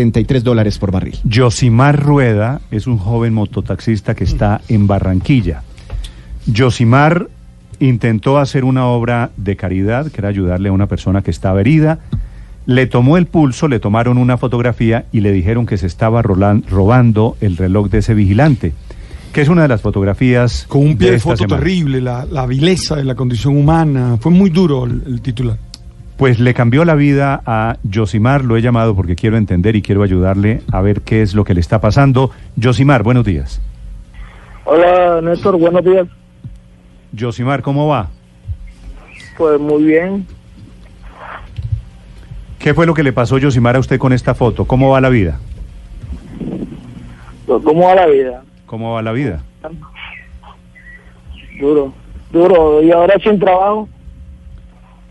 73 dólares por barril. Yosimar Rueda es un joven mototaxista que está en Barranquilla. Yosimar intentó hacer una obra de caridad, que era ayudarle a una persona que estaba herida. Le tomó el pulso, le tomaron una fotografía y le dijeron que se estaba robando el reloj de ese vigilante, que es una de las fotografías Con un pie de, foto semana. terrible, la, la vileza de la condición humana. Fue muy duro el, el titular. Pues le cambió la vida a Yosimar, lo he llamado porque quiero entender y quiero ayudarle a ver qué es lo que le está pasando. Yosimar, buenos días. Hola Néstor, buenos días. Yosimar, ¿cómo va? Pues muy bien. ¿Qué fue lo que le pasó, Yosimar, a usted con esta foto? ¿Cómo va la vida? Pues, ¿Cómo va la vida? ¿Cómo va la vida? Duro, duro. Y ahora sin trabajo.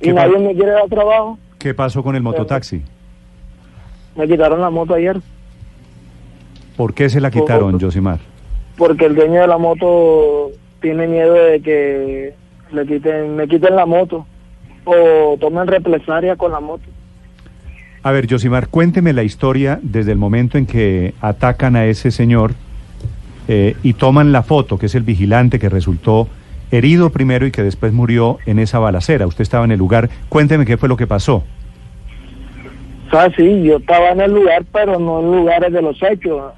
Y ¿Qué nadie me quiere dar trabajo. ¿Qué pasó con el mototaxi? Me quitaron la moto ayer. ¿Por qué se la quitaron, Por- Yosimar? Porque el dueño de la moto tiene miedo de que le quiten, me quiten la moto. O tomen represalia con la moto. A ver, Yosimar, cuénteme la historia desde el momento en que atacan a ese señor eh, y toman la foto, que es el vigilante que resultó herido primero y que después murió en esa balacera. Usted estaba en el lugar. Cuénteme qué fue lo que pasó. O sea, sí, yo estaba en el lugar, pero no en lugares de los hechos.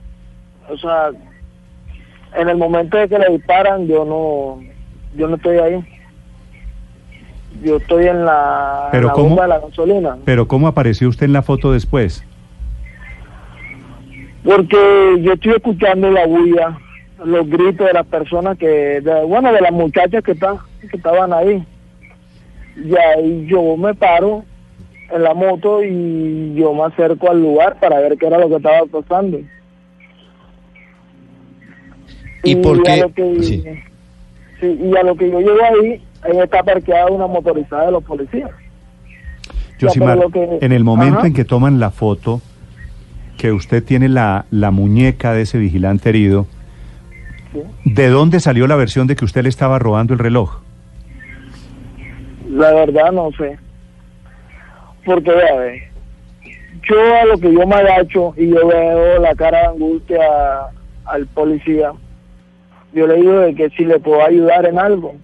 O sea, en el momento de que le disparan, yo no, yo no estoy ahí. Yo estoy en la, en Pero la ¿cómo? bomba de la gasolina. Pero ¿cómo apareció usted en la foto después? Porque yo estoy escuchando la bulla, los gritos de las personas que, de- bueno, de las muchachas que, están, que estaban ahí. Y ahí yo me paro en la moto y yo me acerco al lugar para ver qué era lo que estaba pasando. ¿Y por a qué? lo que- Sí. sí, y a lo que yo llego ahí, ahí está parqueada una motorizada de los policías. Pero lo que- en el momento Ajá. en que toman la foto, que usted tiene la, la muñeca de ese vigilante herido, ¿de dónde salió la versión de que usted le estaba robando el reloj? La verdad no sé. Porque, a ver, yo a lo que yo me agacho y yo veo la cara de angustia al policía, yo le digo de que si le puedo ayudar en algo.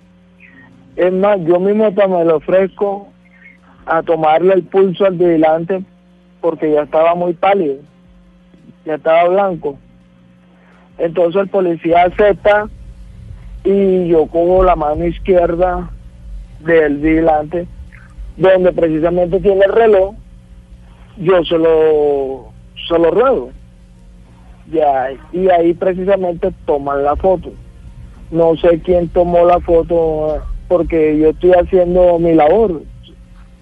Es más, yo mismo hasta me lo ofrezco a tomarle el pulso al vigilante porque ya estaba muy pálido, ya estaba blanco. Entonces el policía acepta y yo cojo la mano izquierda del vigilante, donde precisamente tiene el reloj, yo se lo, se lo ruego. Ya, y ahí precisamente toman la foto. No sé quién tomó la foto porque yo estoy haciendo mi labor.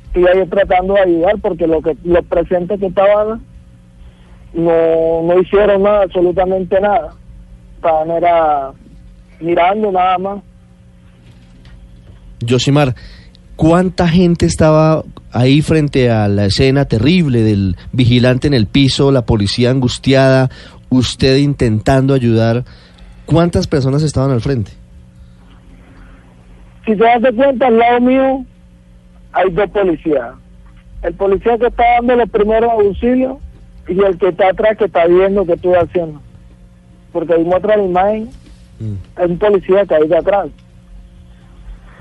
Estoy ahí tratando de ayudar porque lo que los presentes que estaban no, no hicieron nada, absolutamente nada. Estaban era mirando nada más. Yosimar, ¿cuánta gente estaba ahí frente a la escena terrible del vigilante en el piso, la policía angustiada, usted intentando ayudar? ¿Cuántas personas estaban al frente? si te das cuenta, al lado mío hay dos policías. El policía que está dando los primeros auxilios y el que está atrás que está viendo qué estoy haciendo. Porque muestra la imagen, Mm, un policía que hay detrás.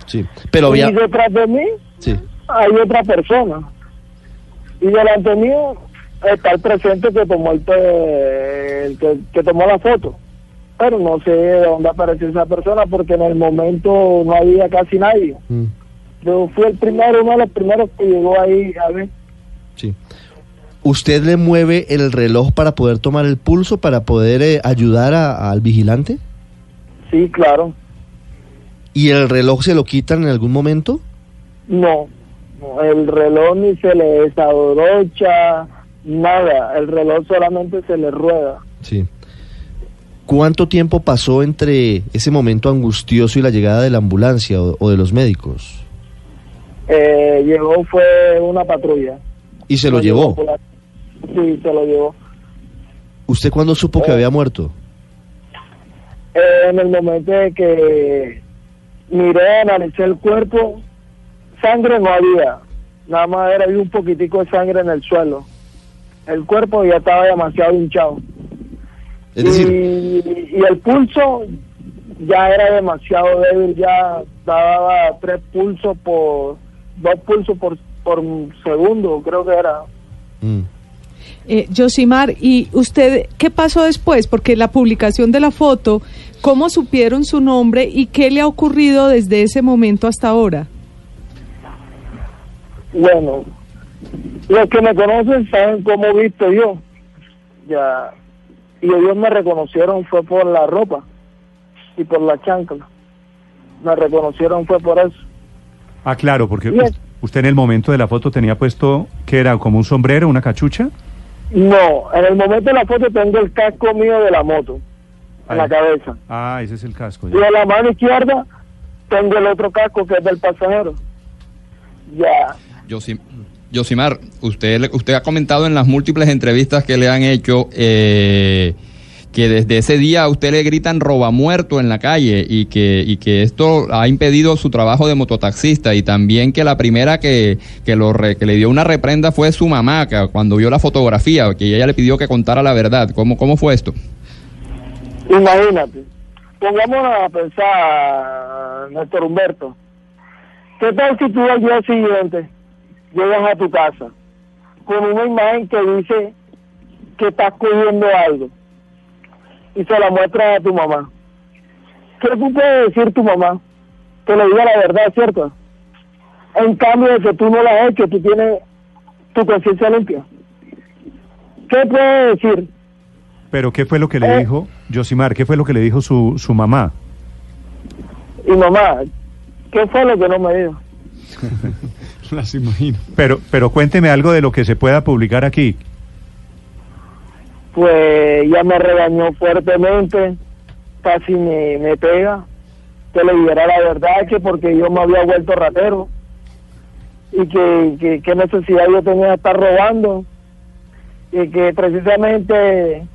sí, pero había... Y detrás de mí Sí. hay otra persona. Y delante mío está el presente que tomó el que, que tomó la foto. Pero no sé de dónde apareció esa persona porque en el momento no había casi nadie. mm, Yo fui el primero, uno de los primeros que llegó ahí a ver. sí. ¿Usted le mueve el reloj para poder tomar el pulso, para poder eh, ayudar a- al vigilante? Sí, claro. ¿Y el reloj se lo quitan en algún momento? No, no, el reloj ni se le desabrocha, nada, el reloj solamente se le rueda. Sí. ¿Cuánto tiempo pasó entre ese momento angustioso y la llegada de la ambulancia o, o de los médicos? Eh, llegó fue una patrulla. Y se lo llevó. Sí, se lo llevó. ¿Usted cuándo supo que Oh. había muerto? Eh, en el momento de que miré, analicé el cuerpo, sangre no había, nada más era había un poquitico de sangre en el suelo. El cuerpo ya estaba demasiado hinchado. Es decir, y, y el pulso ya era demasiado débil, ya daba tres pulsos por, dos pulsos por, por segundo, creo que era. mm, Eh, Yosimar, ¿y usted qué pasó después? Porque la publicación de la foto, ¿cómo supieron su nombre y qué le ha ocurrido desde ese momento hasta ahora? Bueno, los que me conocen saben cómo he visto yo. Ya. Y ellos me reconocieron fue por la ropa y por la chancla. Me reconocieron fue por eso. Ah, claro, porque usted en el momento de la foto tenía puesto, que era como un sombrero, una cachucha. No, en el momento de la foto tengo el casco mío de la moto en la cabeza. Ah, ese es el casco. Y en la mano izquierda tengo el otro casco que es del pasajero. Ya. Yosim- Yosimar, usted, le- usted ha comentado en las múltiples entrevistas que le han hecho eh, que desde ese día a usted le gritan roba muerto en la calle y que, y que esto ha impedido su trabajo de mototaxista y también que la primera que, que, lo re- que le dio una reprenda fue su mamá que cuando vio la fotografía, que ella le pidió que contara la verdad. ¿Cómo, cómo fue esto? Imagínate, pongámonos a pensar, Néstor Humberto, ¿qué tal si tú al día siguiente llegas a tu casa con una imagen que dice que estás cogiendo algo y se la muestras a tu mamá? ¿Qué tú puedes decir tu mamá? Que le diga la verdad, ¿cierto? En cambio de que tú no la has hecho, tú tienes tu conciencia limpia. ¿Qué puedes decir? Pero ¿qué fue lo que le Eh. dijo, Yosimar? ¿Qué fue lo que le dijo su, su mamá? Y mamá, ¿qué fue lo que no me dijo? Las imagino. Pero, pero cuénteme algo de lo que se pueda publicar aquí. Pues ya me regañó fuertemente, casi me, pega, que le dijera la verdad, que porque yo me había vuelto ratero y que, que, necesidad yo tenía de estar robando y que precisamente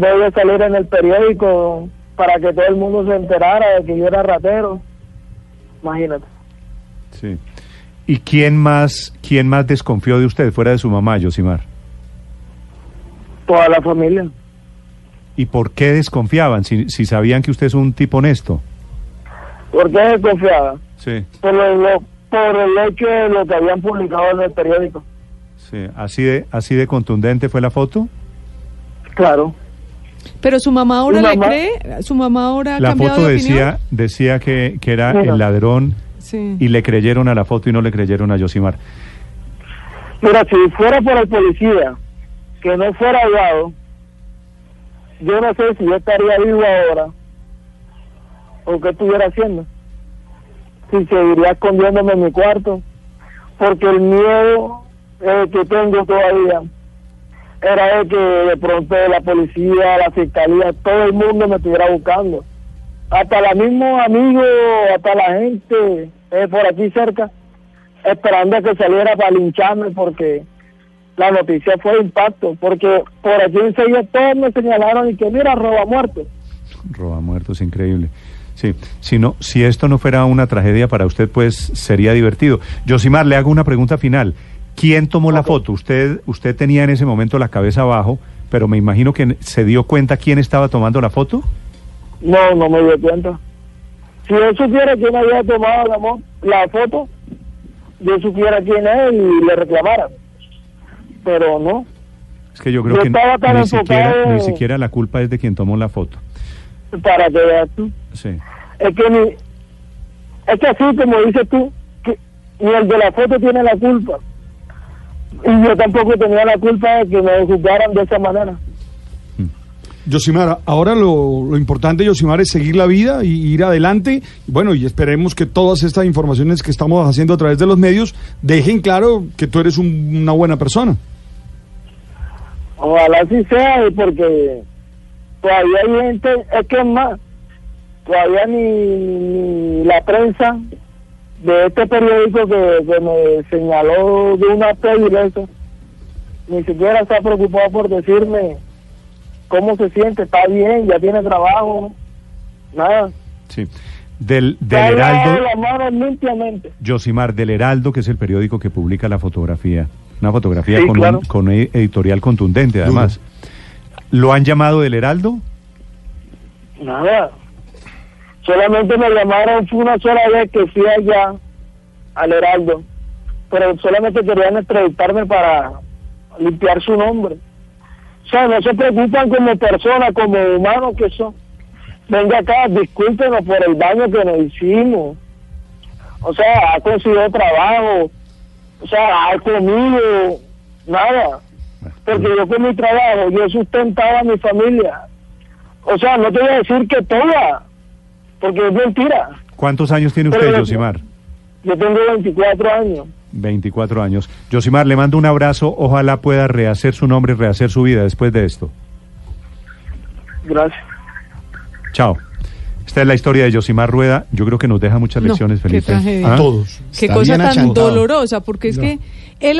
a salir en el periódico para que todo el mundo se enterara de que yo era ratero. Imagínate. Sí. ¿Y quién más, quién más desconfió de usted fuera de su mamá, Yosimar? Toda la familia. ¿Y por qué desconfiaban si, si sabían que usted es un tipo honesto? ¿Por qué desconfiaba? Sí, Por, lo- lo- por el hecho de lo que habían publicado en el periódico. sí. ¿Así de, así de contundente fue la foto? Claro. Pero su mamá ahora le cree, su mamá ahora ha La cambiado foto de decía, opinión. decía que, que era Mira. el ladrón Sí. y le creyeron a la foto y no le creyeron a Yosimar. Mira, si fuera por el policía que no fuera hallado, yo no sé si yo estaría vivo ahora o qué estuviera haciendo. Si seguiría escondiéndome en mi cuarto, porque el miedo eh, que tengo todavía era de que de pronto la policía, la fiscalía, todo el mundo me estuviera buscando. Hasta los mismos amigos, hasta la gente eh, por aquí cerca, esperando a que saliera para lincharme porque la noticia fue de impacto, porque por aquí enseguida todos me señalaron y que mira, roba muerto. Roba muertos, increíble. Sí, si, no, si esto no fuera una tragedia para usted, pues sería divertido. Yosimar, le hago una pregunta final. ¿Quién tomó la foto? Usted, usted tenía en ese momento la cabeza abajo, pero me imagino que se dio cuenta quién estaba tomando la foto. No, no me di cuenta. Si yo supiera quién había tomado la, la foto, yo supiera quién es y le reclamara. Pero no. Es que yo creo Yo que tan ni siquiera, ni siquiera la culpa es de quien tomó la foto. para que veas tú. Sí. Es que, ni, es que así como dices tú, que ni el de la foto tiene la culpa. Y yo tampoco tenía la culpa de que me juzgaran de esa manera. Yosimar, ahora lo, importante, Yosimar, es seguir la vida y ir adelante. Bueno, y esperemos que todas estas informaciones que estamos haciendo a través de los medios dejen claro que tú eres un- una buena persona. Ojalá así sea, porque todavía hay gente, es que más, todavía ni, ni la prensa de este periódico que, que me señaló de una eso, ni siquiera está preocupado por decirme cómo se siente, está bien, ya tiene trabajo, nada. Sí. Del, del Heraldo. Yosimar, del Heraldo, que es el periódico que publica la fotografía. Una fotografía Sí, con, claro. un, con editorial contundente, además. ¿Lo han llamado del Heraldo? Nada. Solamente me llamaron, fue una sola vez que fui allá al Heraldo, pero solamente querían entrevistarme para limpiar su nombre. O sea, no se preocupan como personas, como humanos que son. Venga acá, discúlpenos por el daño que nos hicimos. O sea, ha conseguido trabajo, o sea, ha comido, nada. Porque yo con mi trabajo, yo sustentaba a mi familia. O sea, no te voy a decir que toda, porque es mentira. ¿Cuántos años tiene usted, Yosimar? Yo tengo 24 años. 24 años. Yosimar, le mando un abrazo. Ojalá pueda rehacer su nombre, rehacer su vida después de esto. Gracias. Chao. Esta es la historia de Yosimar Rueda. Yo creo que nos deja muchas No, lecciones, qué Felipe. tragedia. ¿Ah? Todos. Qué Está cosa tan achantado. dolorosa, porque es No. que él